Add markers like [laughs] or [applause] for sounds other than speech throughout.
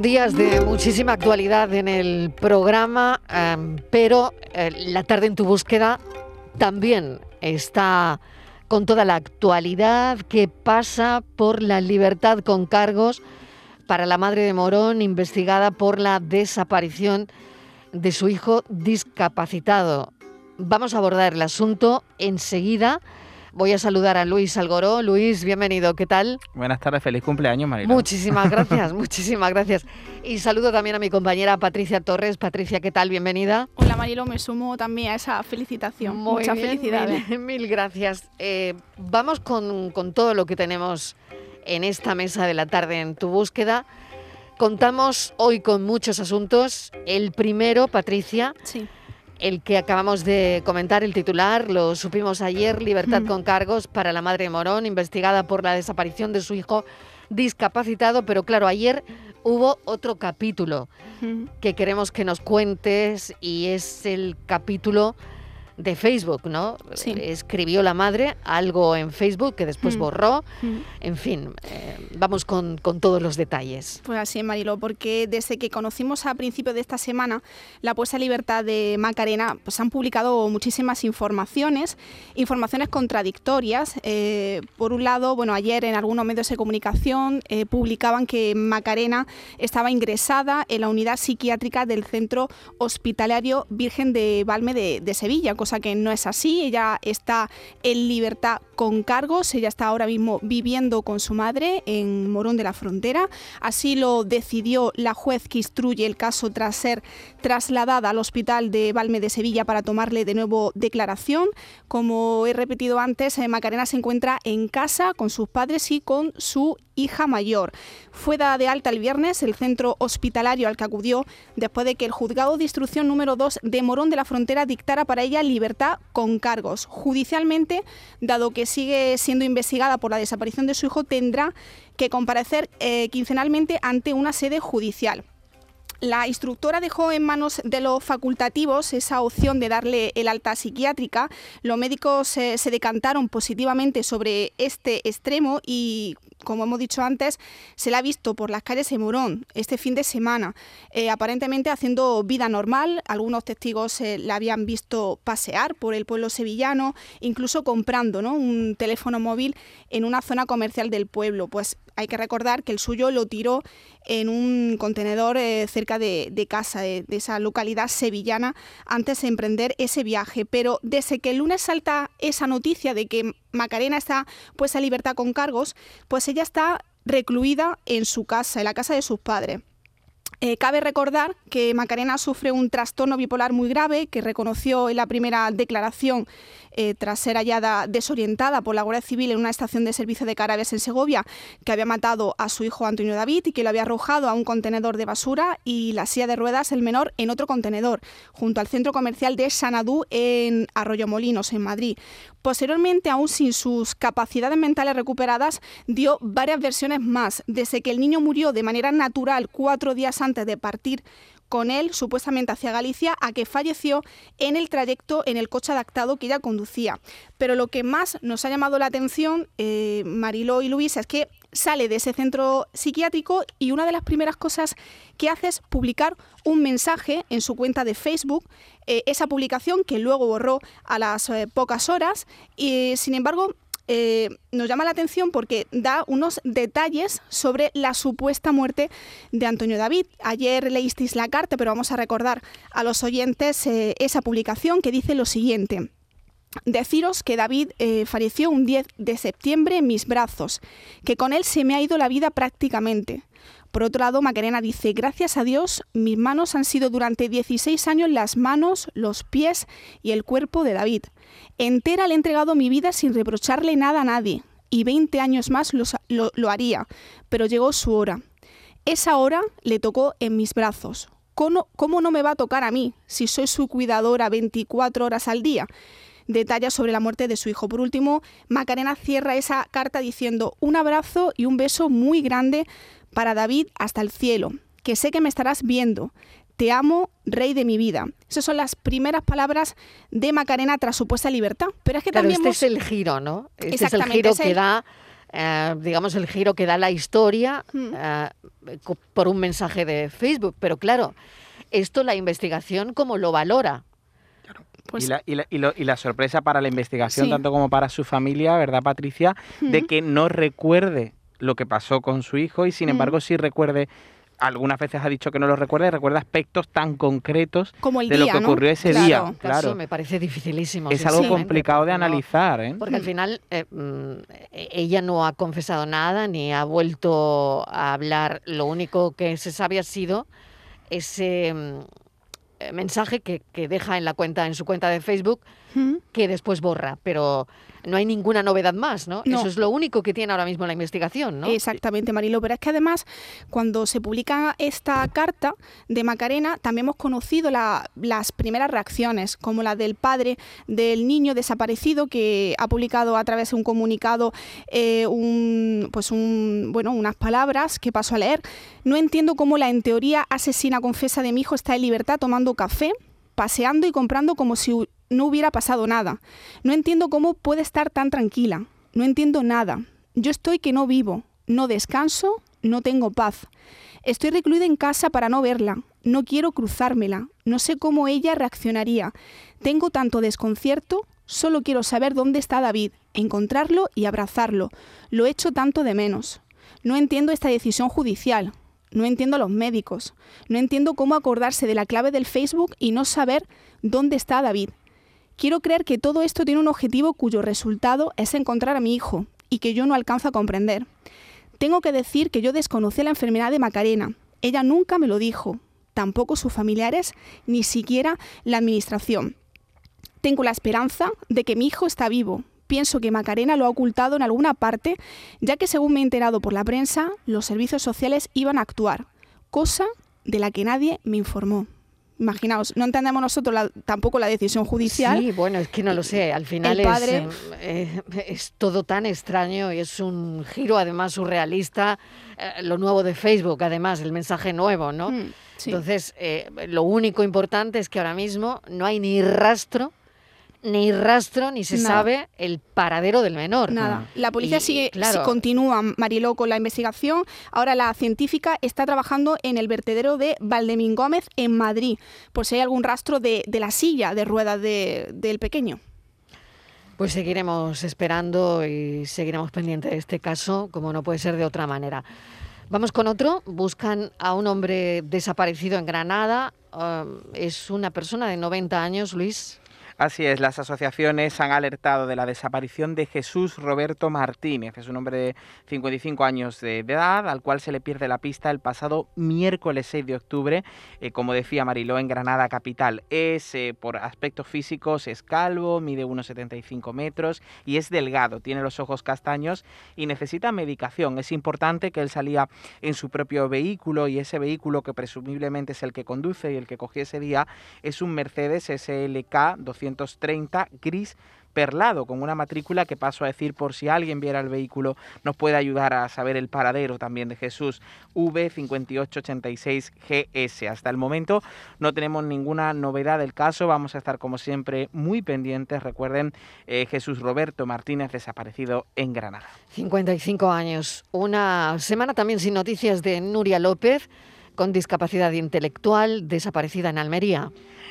Días de muchísima actualidad en el programa, em, pero eh, la tarde en tu búsqueda también está con toda la actualidad que pasa por la libertad con cargos para la madre de Morón investigada por la desaparición de su hijo discapacitado. Vamos a abordar el asunto enseguida Voy a saludar a Luis Algoró. Luis, bienvenido, ¿qué tal? Buenas tardes, feliz cumpleaños, Marilo. Muchísimas [laughs] gracias, muchísimas gracias. Y saludo también a mi compañera Patricia Torres. Patricia, ¿qué tal? Bienvenida. Hola, Marilo, me sumo también a esa felicitación. Muchas felicidades. [laughs] Mil, gracias. Eh, vamos con, con todo lo que tenemos en esta mesa de la tarde en tu búsqueda. Contamos hoy con muchos asuntos. El primero, Patricia. Sí el que acabamos de comentar, el titular, lo supimos ayer, libertad con cargos para la madre Morón, investigada por la desaparición de su hijo discapacitado, pero claro, ayer hubo otro capítulo que queremos que nos cuentes y es el capítulo de Facebook, ¿no? Sí. Escribió la madre algo en Facebook que después mm. borró. Mm. En fin, eh, vamos con, con, todos los detalles. Pues así, Marilo, porque desde que conocimos a principios de esta semana la puesta en libertad de Macarena, pues han publicado muchísimas informaciones, informaciones contradictorias. Eh, por un lado, bueno, ayer en algunos medios de comunicación eh, publicaban que Macarena estaba ingresada en la unidad psiquiátrica del Centro Hospitalario Virgen de Valme de, de Sevilla, que no es así. Ella está en libertad con cargos, ella está ahora mismo viviendo con su madre en Morón de la Frontera. Así lo decidió la juez que instruye el caso tras ser trasladada al hospital de Valme de Sevilla para tomarle de nuevo declaración. Como he repetido antes, eh, Macarena se encuentra en casa con sus padres y con su hija mayor. Fue dada de alta el viernes el centro hospitalario al que acudió después de que el juzgado de instrucción número 2 de Morón de la Frontera dictara para ella libertad con cargos. Judicialmente, dado que sigue siendo investigada por la desaparición de su hijo, tendrá que comparecer eh, quincenalmente ante una sede judicial. La instructora dejó en manos de los facultativos esa opción de darle el alta psiquiátrica. Los médicos eh, se decantaron positivamente sobre este extremo y como hemos dicho antes, se la ha visto por las calles de Morón este fin de semana, eh, aparentemente haciendo vida normal. Algunos testigos eh, la habían visto pasear por el pueblo sevillano, incluso comprando un teléfono móvil en una zona comercial del pueblo. Pues hay que recordar que el suyo lo tiró en un contenedor eh, cerca de, casa, de, esa localidad sevillana, antes de emprender ese viaje. Pero desde que el lunes salta esa noticia de que Macarena está pues a libertad con cargos, pues ella está recluida en su casa, en la casa de sus padres. Eh, cabe recordar que Macarena sufre un trastorno bipolar muy grave que reconoció en la primera declaración eh, tras ser hallada desorientada por la Guardia Civil en una estación de servicio de Carabes en Segovia, que había matado a su hijo Antonio David y que lo había arrojado a un contenedor de basura y la silla de ruedas, el menor, en otro contenedor, junto al centro comercial de Sanadú en Arroyo Molinos, en Madrid. Posteriormente, aún sin sus capacidades mentales recuperadas, dio varias versiones más, desde que el niño murió de manera natural cuatro días antes de partir con él supuestamente hacia Galicia a que falleció en el trayecto en el coche adaptado que ella conducía. Pero lo que más nos ha llamado la atención, eh, Mariló y Luis, es que sale de ese centro psiquiátrico y una de las primeras cosas que hace es publicar un mensaje en su cuenta de Facebook, eh, esa publicación que luego borró a las eh, pocas horas y sin embargo eh, nos llama la atención porque da unos detalles sobre la supuesta muerte de Antonio David. Ayer leísteis la carta, pero vamos a recordar a los oyentes eh, esa publicación que dice lo siguiente. Deciros que David eh, falleció un 10 de septiembre en mis brazos, que con él se me ha ido la vida prácticamente. Por otro lado, Macarena dice, gracias a Dios, mis manos han sido durante 16 años las manos, los pies y el cuerpo de David. Entera le he entregado mi vida sin reprocharle nada a nadie, y 20 años más lo, haría, pero llegó su hora. Esa hora le tocó en mis brazos. ¿cómo, ¿cómo no me va a tocar a mí si soy su cuidadora 24 horas al día? Detalla sobre la muerte de su hijo. Por último, Macarena cierra esa carta diciendo un abrazo y un beso muy grande para David hasta el cielo, que sé que me estarás viendo. Te amo, rey de mi vida. Esas son las primeras palabras de Macarena tras su puesta libertad. Pero es que Claro, también este hemos- es el giro, ¿no? Este es el Exactamente, giro es el- que da, eh, digamos, el giro que da la historia Hmm. eh, por un mensaje de Facebook. Pero claro, esto la investigación, ¿cómo lo valora? pues, y, la, y la- y lo- y la sorpresa para la investigación, Sí. tanto como para su familia, ¿verdad, Patricia? De que no recuerde lo que pasó con su hijo y, sin Ujú. embargo, sí recuerde. Algunas veces ha dicho que no lo recuerda y recuerda aspectos tan concretos como el de día, lo que ¿no? ocurrió ese Claro. día. Claro. me parece dificilísimo. Es algo complicado de analizar, ¿eh? Porque al final eh, mm, ella no ha confesado nada ni ha vuelto a hablar. Lo único que se sabe ha sido ese mm, eh, mensaje que, que deja en la cuenta, en su cuenta de Facebook, Ujú. que después borra. Pero no hay ninguna novedad más, ¿no? No. Eso es lo único que tiene ahora mismo la investigación, ¿no? Exactamente, Marilo. Pero es que además, cuando se publica esta carta de Macarena, también hemos conocido la- las primeras reacciones, como la del padre del niño desaparecido, que ha publicado a través de un comunicado eh, un, pues un, bueno, unas palabras que paso a leer. No entiendo cómo la en teoría asesina confesa de mi hijo está en libertad tomando café, paseando y comprando como si no hubiera pasado nada. No entiendo cómo puede estar tan tranquila. No entiendo nada. Yo estoy que no vivo, no descanso, no tengo paz. Estoy recluida en casa para no verla. No quiero cruzármela. No sé cómo ella reaccionaría. Tengo tanto desconcierto. Solo quiero saber dónde está David, encontrarlo y abrazarlo. Lo echo tanto de menos. No entiendo esta decisión judicial. No entiendo a los médicos. No entiendo cómo acordarse de la clave del Facebook y no saber dónde está David. Quiero creer que todo esto tiene un objetivo cuyo resultado es encontrar a mi hijo y que yo no alcanzo a comprender. Tengo que decir que yo desconocía la enfermedad de Macarena. Ella nunca me lo dijo, tampoco sus familiares, ni siquiera la administración. Tengo la esperanza de que mi hijo está vivo. Pienso que Macarena lo ha ocultado en alguna parte, ya que según me he enterado por la prensa, los servicios sociales iban a actuar, cosa de la que nadie me informó. Imaginaos, no entendemos nosotros la- tampoco la decisión judicial. Sí, bueno, es que no lo sé. Al final El padre- es, eh, eh, es todo tan extraño y es un giro además surrealista. eh, lo nuevo de Facebook, además, el mensaje nuevo, ¿no? Mm, sí. Entonces, eh, lo único importante es que ahora mismo no hay ni rastro, ni rastro, ni se Nada. sabe el paradero del menor. Nada. La policía Y, sigue, claro. continúa, Mariló, con la investigación. Ahora la científica está trabajando en el vertedero de Valdemín Gómez en Madrid, por si hay algún rastro de, de la silla de ruedas de- del pequeño. Pues seguiremos esperando y seguiremos pendientes de este caso, como no puede ser de otra manera. Vamos con otro. Buscan a un hombre desaparecido en Granada. Um, es una persona de 90 años, Luis. Así es, las asociaciones han alertado de la desaparición de Jesús Roberto Martínez. Es un hombre de 55 años de edad al cual se le pierde la pista el pasado miércoles 6 de octubre, eh, como decía Mariló, en Granada capital. Es, eh, por aspectos físicos, es calvo, mide unos 75 metros y es delgado, tiene los ojos castaños y necesita medicación. Es importante que él salía en su propio vehículo y ese vehículo que presumiblemente es el que conduce y el que cogió ese día es un Mercedes SLK 230 gris perlado con una matrícula que paso a decir por si alguien viera el vehículo nos puede ayudar a saber el paradero también de Jesús V5886 GS. Hasta el momento no tenemos ninguna novedad del caso, vamos a estar como siempre muy pendientes. Recuerden eh, Jesús Roberto Martínez desaparecido en Granada. 55 años. Una semana también sin noticias de Nuria López, con discapacidad intelectual, desaparecida en Almería.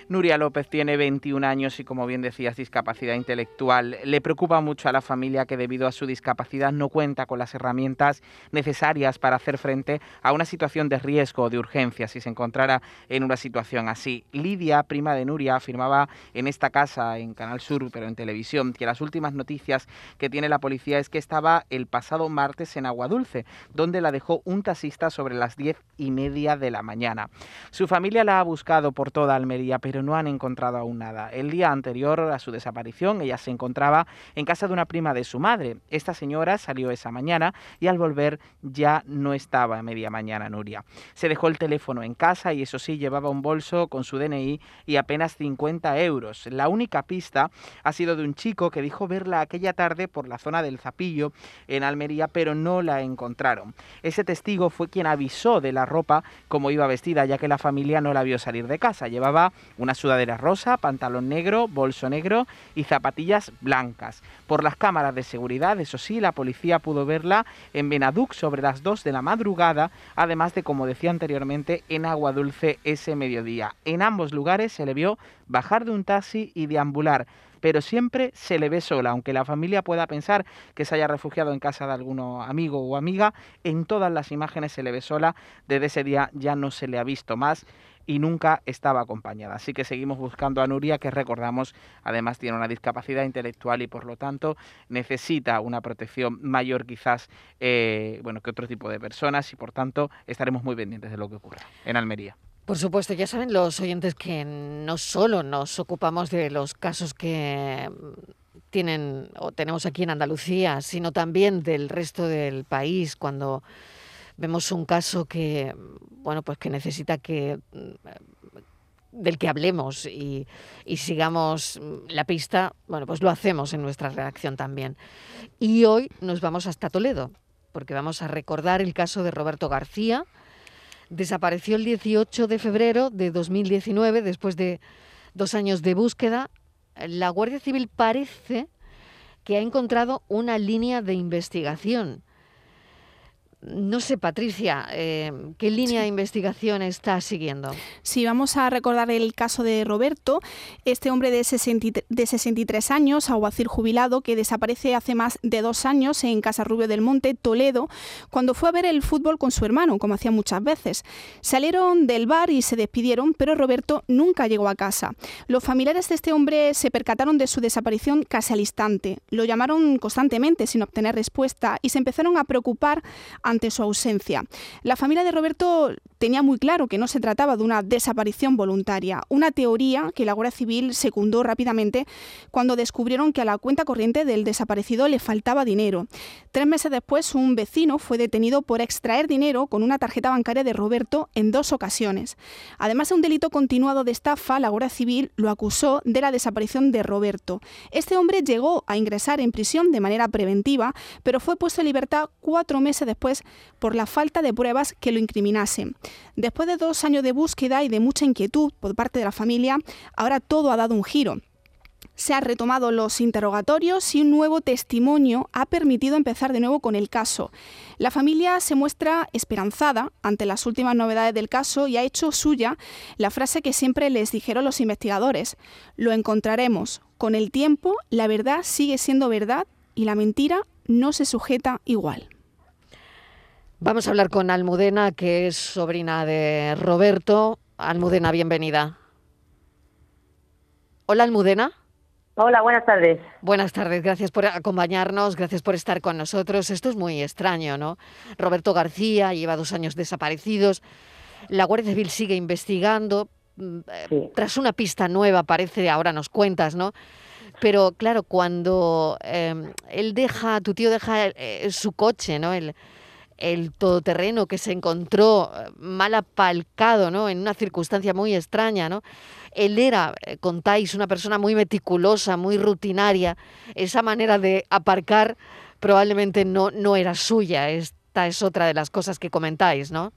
Nuria López tiene 21 años y como bien decías, discapacidad intelectual. Le preocupa mucho a la familia que debido a su discapacidad no cuenta con las herramientas necesarias para hacer frente a una situación de riesgo o de urgencia si se encontrara en una situación así. Lidia, prima de Nuria, afirmaba en esta casa, en Canal Sur, pero en televisión, que las últimas noticias que tiene la policía es que estaba el pasado martes en Aguadulce, donde la dejó un taxista sobre las diez y media de la mañana. Su familia la ha buscado por toda Almería, pero no han encontrado aún nada. El día anterior a su desaparición, ella se encontraba en casa de una prima de su madre. Esta señora salió esa mañana y al volver ya no estaba a media mañana Nuria. Se dejó el teléfono en casa y eso sí, llevaba un bolso con su DNI y apenas 50 euros. La única pista ha sido de un chico que dijo verla aquella tarde por la zona del Zapillo en Almería, pero no la encontraron. Ese testigo fue quien avisó de la ropa como iba vestida, ya que la familia no la vio salir de casa. Llevaba una sudadera rosa, pantalón negro, bolso negro y zapatillas blancas. Por las cámaras de seguridad, eso sí, la policía pudo verla en Benaduc sobre las 2 de la madrugada, además de, como decía anteriormente, en Agua Dulce ese mediodía. En ambos lugares se le vio bajar de un taxi y deambular pero siempre se le ve sola, aunque la familia pueda pensar que se haya refugiado en casa de algún amigo o amiga, en todas las imágenes se le ve sola, desde ese día ya no se le ha visto más y nunca estaba acompañada. Así que seguimos buscando a Nuria, que recordamos, además tiene una discapacidad intelectual y por lo tanto necesita una protección mayor quizás eh, bueno, que otro tipo de personas y por tanto estaremos muy pendientes de lo que ocurra en Almería. Por supuesto, ya saben los oyentes que no solo nos ocupamos de los casos que tienen o tenemos aquí en Andalucía, sino también del resto del país cuando vemos un caso que bueno, pues que necesita que del que hablemos y, sigamos la pista, bueno, pues lo hacemos en nuestra redacción también. Y hoy nos vamos hasta Toledo, porque vamos a recordar el caso de Roberto García, Desapareció el 18 de febrero de 2019, después de dos años de búsqueda. La Guardia Civil parece que ha encontrado una línea de investigación no sé, Patricia, eh, ¿qué línea de investigación está siguiendo? Sí, vamos a recordar el caso de Roberto, este hombre de, 63 años, aguacil jubilado, que desaparece hace más de dos años en Casa Rubio del Monte, Toledo, cuando fue a ver el fútbol con su hermano, como hacía muchas veces. Salieron del bar y se despidieron, pero Roberto nunca llegó a casa. Los familiares de este hombre se percataron de su desaparición casi al instante. Lo llamaron constantemente sin obtener respuesta y se empezaron a preocupar ante su ausencia. La familia de Roberto tenía muy claro que no se trataba de una desaparición voluntaria, una teoría que la Guardia Civil secundó rápidamente cuando descubrieron que a la cuenta corriente del desaparecido le faltaba dinero. Tres meses después, un vecino fue detenido por extraer dinero con una tarjeta bancaria de Roberto en dos ocasiones. Además de un delito continuado de estafa, la Guardia Civil lo acusó de la desaparición de Roberto. Este hombre llegó a ingresar en prisión de manera preventiva, pero fue puesto en libertad cuatro meses después por la falta de pruebas que lo incriminasen. Después de dos años de búsqueda y de mucha inquietud por parte de la familia, ahora todo ha dado un giro. Se han retomado los interrogatorios y un nuevo testimonio ha permitido empezar de nuevo con el caso. La familia se muestra esperanzada ante las últimas novedades del caso y ha hecho suya la frase que siempre les dijeron los investigadores. Lo encontraremos. Con el tiempo, la verdad sigue siendo verdad y la mentira no se sujeta igual. Vamos a hablar con Almudena, que es sobrina de Roberto. Almudena, bienvenida. Hola, Almudena. Hola, buenas tardes. Buenas tardes, gracias por acompañarnos, gracias por estar con nosotros. Esto es muy extraño, ¿no? Roberto García lleva dos años desaparecidos. La Guardia Civil sigue investigando. Mm, eh, tras una pista nueva, parece, ahora nos cuentas, ¿no? Pero claro, cuando em, él deja, tu tío deja eh, su coche, ¿no? El, el todoterreno que se encontró eh, mal apalcado, ¿no? En una circunstancia muy extraña, ¿no? Él era, eh, contáis, una persona muy meticulosa, muy rutinaria. Esa manera de aparcar probablemente no, no era suya. Esta es otra de las cosas que comentáis, ¿no?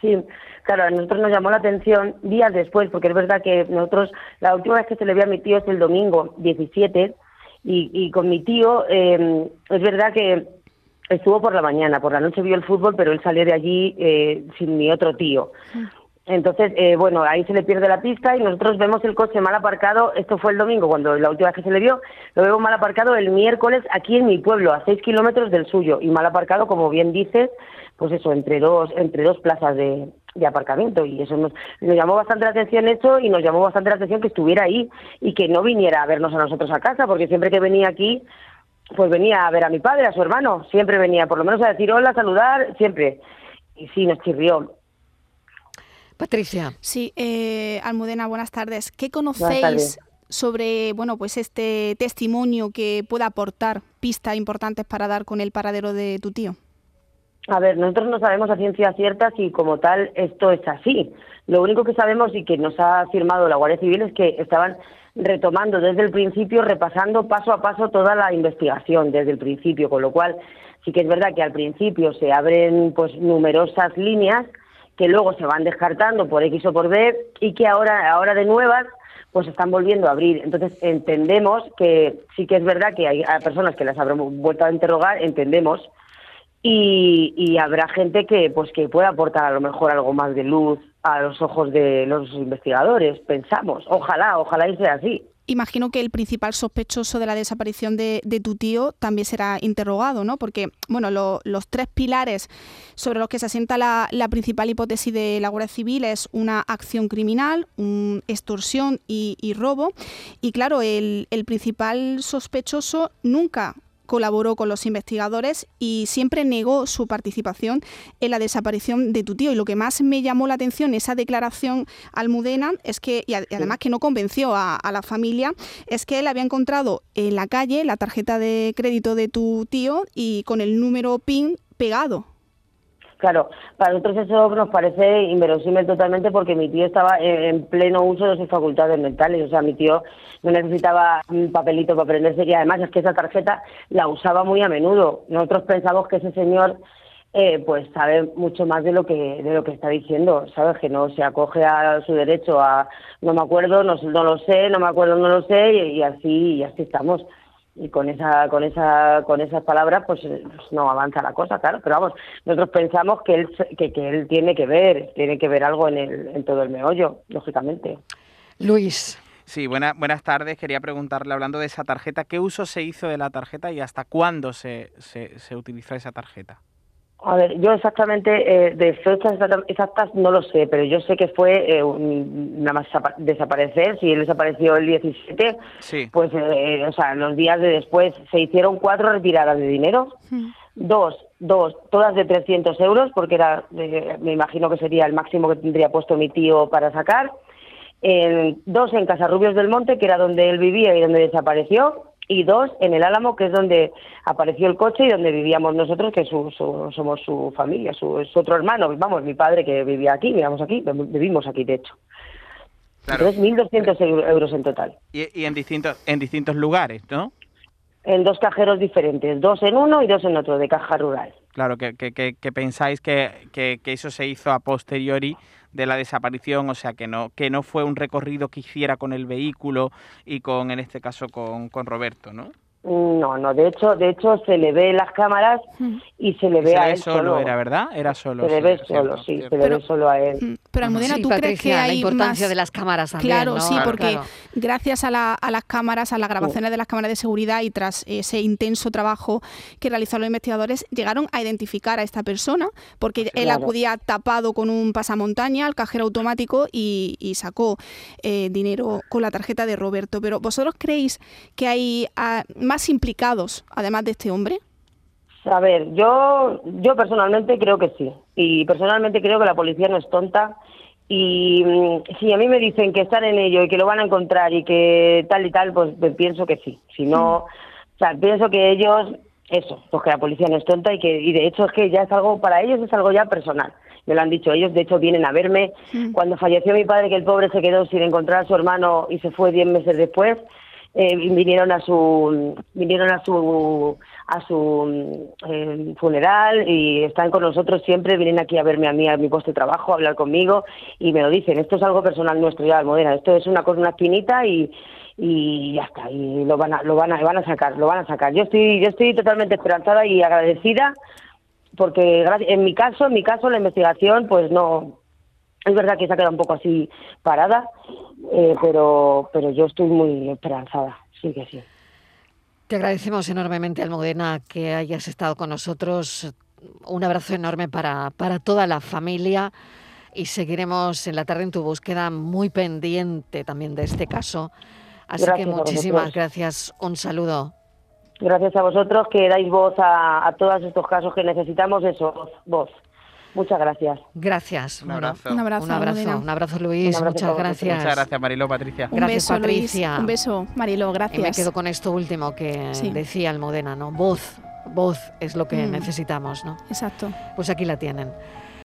Sí, claro, a nosotros nos llamó la atención días después, porque es verdad que nosotros, la última vez que se le vio a mi tío es el domingo 17, y, y con mi tío, eh, es verdad que Estuvo por la mañana, por la noche vio el fútbol, pero él salió de allí eh, sin mi otro tío. Entonces, eh, bueno, ahí se le pierde la pista y nosotros vemos el coche mal aparcado. Esto fue el domingo, cuando la última vez que se le vio, lo vemos mal aparcado el miércoles aquí en mi pueblo, a seis kilómetros del suyo, y mal aparcado, como bien dices, pues eso, entre dos, entre dos plazas de, de aparcamiento. Y eso nos, nos llamó bastante la atención eso y nos llamó bastante la atención que estuviera ahí y que no viniera a vernos a nosotros a casa, porque siempre que venía aquí, pues venía a ver a mi padre, a su hermano, siempre venía, por lo menos a decir hola, a saludar, siempre. Y sí, nos chirrió. Patricia. Sí, eh, Almudena, buenas tardes. ¿Qué conocéis sobre bueno, pues este testimonio que pueda aportar pistas importantes para dar con el paradero de tu tío? A ver, nosotros no sabemos a ciencia cierta si como tal esto es así. Lo único que sabemos y que nos ha firmado la Guardia Civil es que estaban retomando desde el principio, repasando paso a paso toda la investigación desde el principio, con lo cual sí que es verdad que al principio se abren pues numerosas líneas que luego se van descartando por X o por B y que ahora ahora de nuevas pues están volviendo a abrir. Entonces entendemos que sí que es verdad que hay, personas que las habrán vuelto a interrogar, entendemos y, habrá gente que pues que pueda aportar a lo mejor algo más de luz a los ojos de los investigadores pensamos ojalá ojalá y sea así Imagino que el principal sospechoso de la desaparición de, tu tío también será interrogado, ¿no? Porque, bueno, los tres pilares sobre los que se asienta la, principal hipótesis de la Guardia Civil es una acción criminal, un extorsión y, robo. Y claro, el, el principal sospechoso nunca colaboró con los investigadores y siempre negó su participación en la desaparición de tu tío. Y lo que más me llamó la atención esa declaración almudena es que, y además que no convenció a, a, la familia, es que él había encontrado en la calle la tarjeta de crédito de tu tío y con el número PIN pegado. Claro, para nosotros eso nos parece inverosímil totalmente porque mi tío estaba en pleno uso de sus facultades mentales, o sea, mi tío no necesitaba un papelito para aprenderse y además es que esa tarjeta la usaba muy a menudo. Nosotros pensamos que ese señor eh, pues sabe mucho más de lo que de lo que está diciendo, sabes que no se acoge a su derecho a no me acuerdo, no, no lo sé, no me acuerdo, no lo sé y, así y así estamos y con esa con esa con esas palabras pues, pues, no avanza la cosa claro pero vamos nosotros pensamos que él que, que él tiene que ver tiene que ver algo en el en todo el meollo lógicamente Luis Sí, buenas tardes. Quería preguntarle, hablando de esa tarjeta, ¿qué uso se hizo de la tarjeta y hasta cuándo se, se, se utilizó esa tarjeta? A ver, yo exactamente eh, de fechas exactas no lo sé, pero yo sé que fue eh, nada más desaparecer. Si él desapareció el 17, pues, eh, o sea, los días de después se hicieron cuatro retiradas de dinero. Dos, dos, todas de 300 euros, porque era, me imagino que sería el máximo que tendría puesto mi tío para sacar. dos en Casarrubios del Monte, que era donde él vivía y donde desapareció y dos en el Álamo, que es donde apareció el coche y donde vivíamos nosotros, que somos su familia, su, es otro hermano, vamos, mi padre que vivía aquí, vivíamos aquí, vivimos aquí de hecho. Claro. Entonces, 1.200 euros en total. Y, en, distintos, en distintos lugares, ¿no? En dos cajeros diferentes, dos en uno y dos en otro, de caja rural. Claro, que, que, que, pensáis que, que, eso se hizo a posteriori de la desaparición, o sea que no, que no fue un recorrido que hiciera con el vehículo y con, en este caso, con, con Roberto, ¿no? No, no, de hecho, de hecho se le ve las cámaras y se le ve a él solo, era verdad, era solo. Se le ve solo, sí, se le ve solo a él. Pero Almudena, ¿tú crees que hay la importancia de las cámaras también, Claro, sí, porque gracias a, la, a, las cámaras, a las grabaciones de las cámaras de seguridad y tras ese intenso trabajo que realizaron los investigadores, llegaron a identificar a esta persona, porque él acudía tapado con un pasamontaña al cajero automático y, sacó eh, dinero con la tarjeta de Roberto. Pero ¿vosotros creéis que hay ah, más implicados, además de este hombre? A ver, yo, yo personalmente creo que sí. Y personalmente creo que la policía no es tonta. Y mm, si a mí me dicen que están en ello y que lo van a encontrar y que tal y tal, pues, pues pienso que sí. Si no, o sea, pienso que ellos, eso, pues que la policía no es tonta y que, y de hecho es que ya es algo, para ellos es algo ya personal. Me lo han dicho ellos, de hecho vienen a verme. Cuando falleció mi padre, que el pobre se quedó sin encontrar a su hermano y se fue diez meses después, eh, vinieron a su vinieron a su a su eh, funeral y están con nosotros siempre vienen aquí a verme a mí a mi puesto de trabajo a hablar conmigo y me lo dicen esto es algo personal nuestro ya Almudena esto es una cosa una espinita y y ya está y lo van a lo van a van a sacar lo van a sacar yo estoy yo estoy totalmente esperanzada y agradecida porque en mi caso en mi caso la investigación pues no es verdad que se ha quedado un poco así parada, eh, pero, pero yo estoy muy esperanzada, sí que sí. Te agradecemos enormemente, Almudena, que hayas estado con nosotros. Un abrazo enorme para, para toda la familia y seguiremos en la tarde en tu búsqueda muy pendiente también de este caso. Así que muchísimas gracias. Un saludo. Gracias a vosotros que dais voz a, a todos estos casos que necesitamos, eso, voz. Muchas gracias. Gracias. Un Bueno, abrazo. Un abrazo, un abrazo, Almudena. un abrazo Luis, Un abrazo muchas gracias. Muchas gracias, Mariló, Patricia. Un Gracias, beso, Patricia. Luis. Un beso, Marilo, Y gracias. me quedo con esto último que Sí. decía Almudena, ¿no? Voz, voz es lo que Mm. necesitamos, ¿no? Exacto. Pues aquí la tienen.